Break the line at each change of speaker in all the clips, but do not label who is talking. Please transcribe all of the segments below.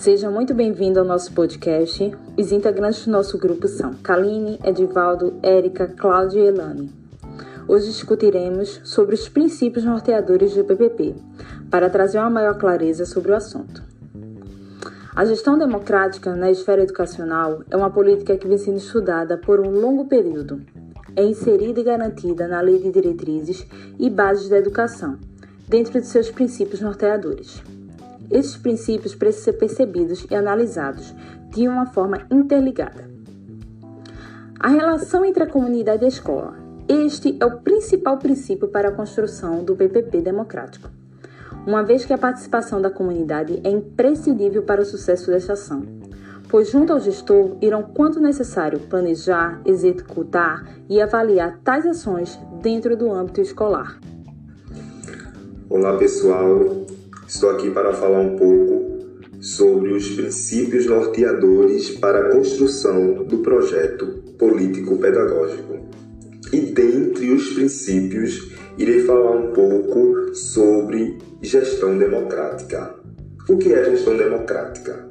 Seja muito bem-vindo ao nosso podcast. Os integrantes do nosso grupo são Kaline, Edivaldo, Érica, Cláudia e Elane. Hoje discutiremos sobre os princípios norteadores do PPP, para trazer uma maior clareza sobre o assunto. A gestão democrática na esfera educacional é uma política que vem sendo estudada por um longo período. É inserida e garantida na Lei de Diretrizes e Bases da Educação, dentro de seus princípios norteadores. Esses princípios precisam ser percebidos e analisados de uma forma interligada. A relação entre a comunidade e a escola. Este é o principal princípio para a construção do PPP democrático, uma vez que a participação da comunidade é imprescindível para o sucesso desta ação, pois junto ao gestor irão quanto necessário planejar, executar e avaliar tais ações dentro do âmbito escolar.
Olá pessoal, estou aqui para falar um pouco sobre os princípios norteadores para a construção do projeto político-pedagógico. E dentre os princípios, irei falar um pouco sobre gestão democrática. O que é gestão democrática?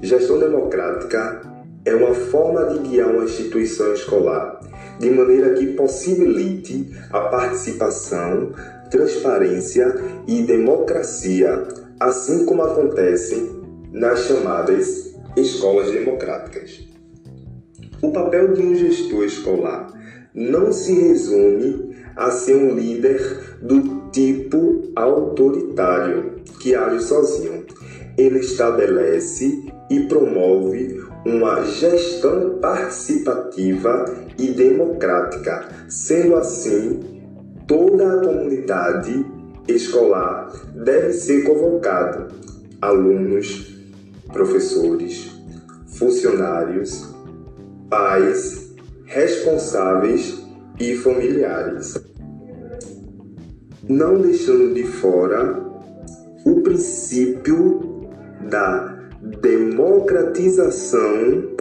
Gestão democrática é uma forma de guiar uma instituição escolar de maneira que possibilite a participação transparência e democracia, assim como acontece nas chamadas escolas democráticas. O papel de um gestor escolar não se resume a ser um líder do tipo autoritário que age sozinho. Ele estabelece e promove uma gestão participativa e democrática, sendo assim toda a comunidade escolar deve ser convocada, alunos, professores, funcionários, pais, responsáveis e familiares. Não deixando de fora o princípio da democratização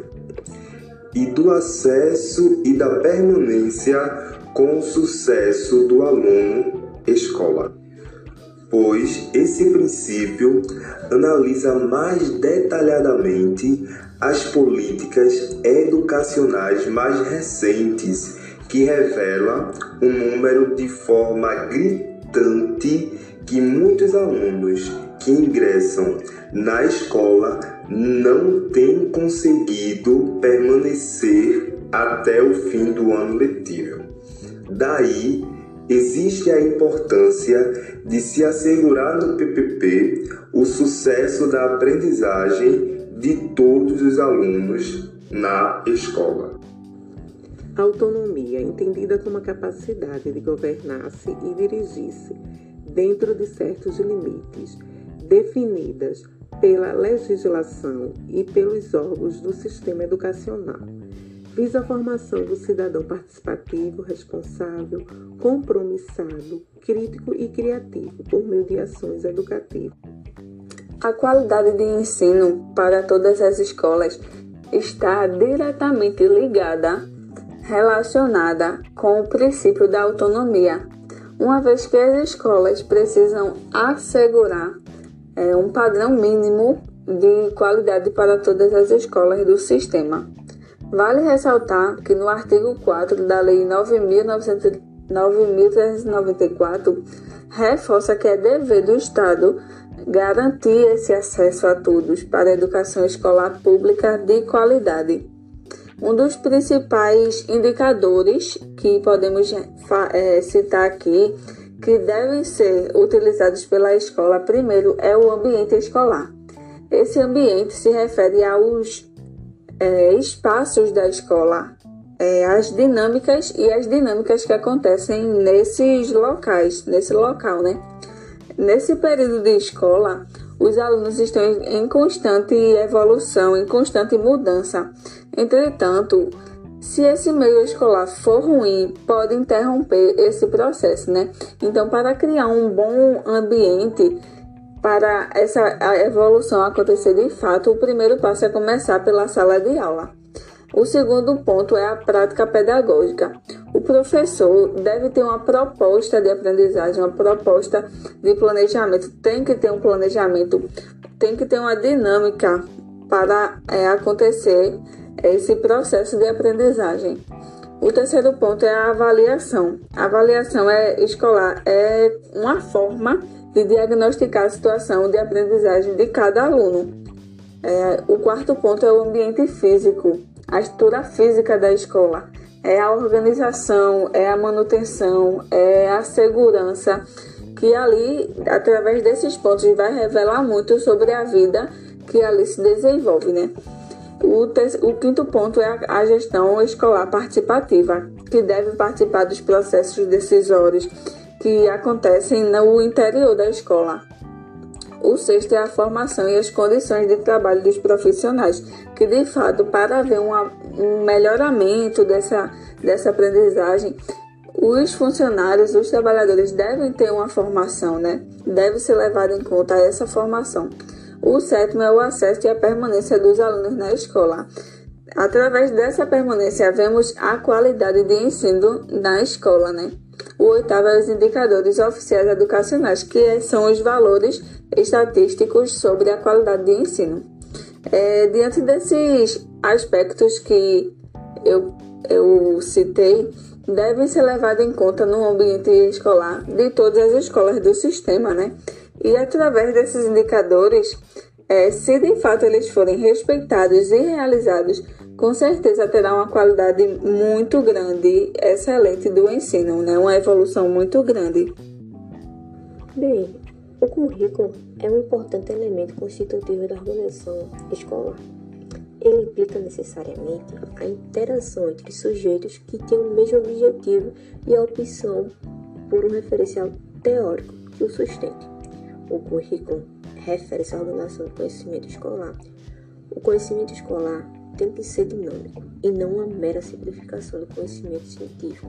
e do acesso e da permanência com o sucesso do aluno escola, pois esse princípio analisa mais detalhadamente as políticas educacionais mais recentes que revela um número de forma gritante que muitos alunos que ingressam na escola não têm conseguido permanecer até o fim do ano letivo. Daí existe a importância de se assegurar no PPP o sucesso da aprendizagem de todos os alunos na escola.
Autonomia, entendida como a capacidade de governar-se e dirigir-se dentro de certos limites definidas pela legislação e pelos órgãos do sistema educacional visa a formação do cidadão participativo, responsável, compromissado, crítico e criativo por meio de ações educativas.
A qualidade de ensino para todas as escolas está diretamente ligada, relacionada com o princípio da autonomia, uma vez que as escolas precisam assegurar é, um padrão mínimo de qualidade para todas as escolas do sistema. Vale ressaltar que no artigo 4 da Lei 9.394 reforça que é dever do Estado garantir esse acesso a todos para a educação escolar pública de qualidade. Um dos principais indicadores que podemos é, citar aqui, que devem ser utilizados pela escola, primeiro é o ambiente escolar. Esse ambiente se refere aos é, espaços da escola, é, as dinâmicas e as dinâmicas que acontecem nesses locais, nesse local, né? Nesse período de escola, os alunos estão em constante evolução, em constante mudança. Entretanto, se esse meio escolar for ruim, pode interromper esse processo, né? Então, para criar um bom ambiente, para essa evolução acontecer de fato, o primeiro passo é começar pela sala de aula. O segundo ponto é a prática pedagógica. O professor deve ter uma proposta de aprendizagem, uma proposta de planejamento. Tem que ter um planejamento tem que ter uma dinâmica para é, acontecer esse processo de aprendizagem. O terceiro ponto é a avaliação. A avaliação é escolar é uma forma de diagnosticar a situação de aprendizagem de cada aluno. É, o quarto ponto é o ambiente físico, a estrutura física da escola. É a organização, é a manutenção, é a segurança, que ali, através desses pontos, vai revelar muito sobre a vida que ali se desenvolve, né? O, o quinto ponto é a, a gestão escolar participativa, que deve participar dos processos decisórios que acontecem no interior da escola. O sexto é a formação e as condições de trabalho dos profissionais, que de fato, para haver uma, um melhoramento dessa, dessa aprendizagem, os funcionários, os trabalhadores devem ter uma formação, né? Deve ser levado em conta essa formação. O sétimo é o acesso e a permanência dos alunos na escola. Através dessa permanência, vemos a qualidade de ensino na escola, né? O oitavo é os indicadores oficiais educacionais, que são os valores estatísticos sobre a qualidade de ensino. É, diante desses aspectos que eu, eu citei, devem ser levados em conta no ambiente escolar de todas as escolas do sistema, né? E através desses indicadores, é, se de fato eles forem respeitados e realizados, com certeza terá uma qualidade muito grande, excelente do ensino, né? Uma evolução muito grande.
Bem, o currículo é um importante elemento constitutivo da organização escolar. Ele implica necessariamente a interação entre sujeitos que têm o mesmo objetivo e a opção por um referencial teórico que o sustente. O currículo refere-se à ordenação do conhecimento escolar. O conhecimento escolar tem que ser dinâmico e não uma mera simplificação do conhecimento científico.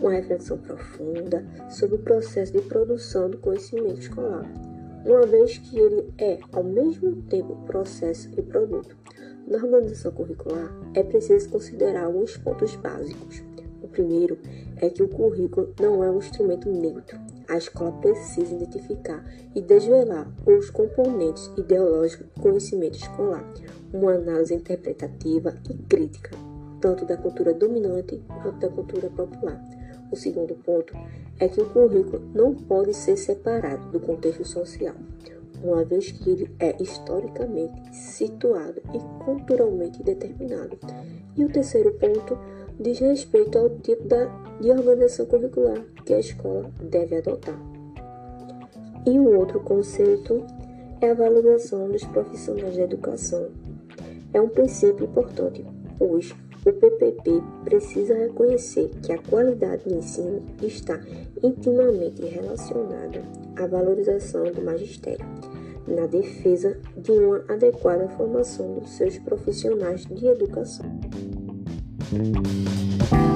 Uma reflexão profunda sobre o processo de produção do conhecimento escolar, uma vez que ele é, ao mesmo tempo, processo e produto. Na organização curricular, é preciso considerar alguns pontos básicos. O primeiro é que o currículo não é um instrumento neutro, a escola precisa identificar e desvelar os componentes ideológicos do conhecimento escolar, uma análise interpretativa e crítica, tanto da cultura dominante quanto da cultura popular. O segundo ponto é que o currículo não pode ser separado do contexto social, uma vez que ele é historicamente situado e culturalmente determinado. E o terceiro ponto diz respeito ao tipo de organização curricular que a escola deve adotar. E um outro conceito é a valorização dos profissionais da educação. É um princípio importante, pois o PPP precisa reconhecer que a qualidade do ensino está intimamente relacionada à valorização do magistério, na defesa de uma adequada formação dos seus profissionais de educação. Thank you.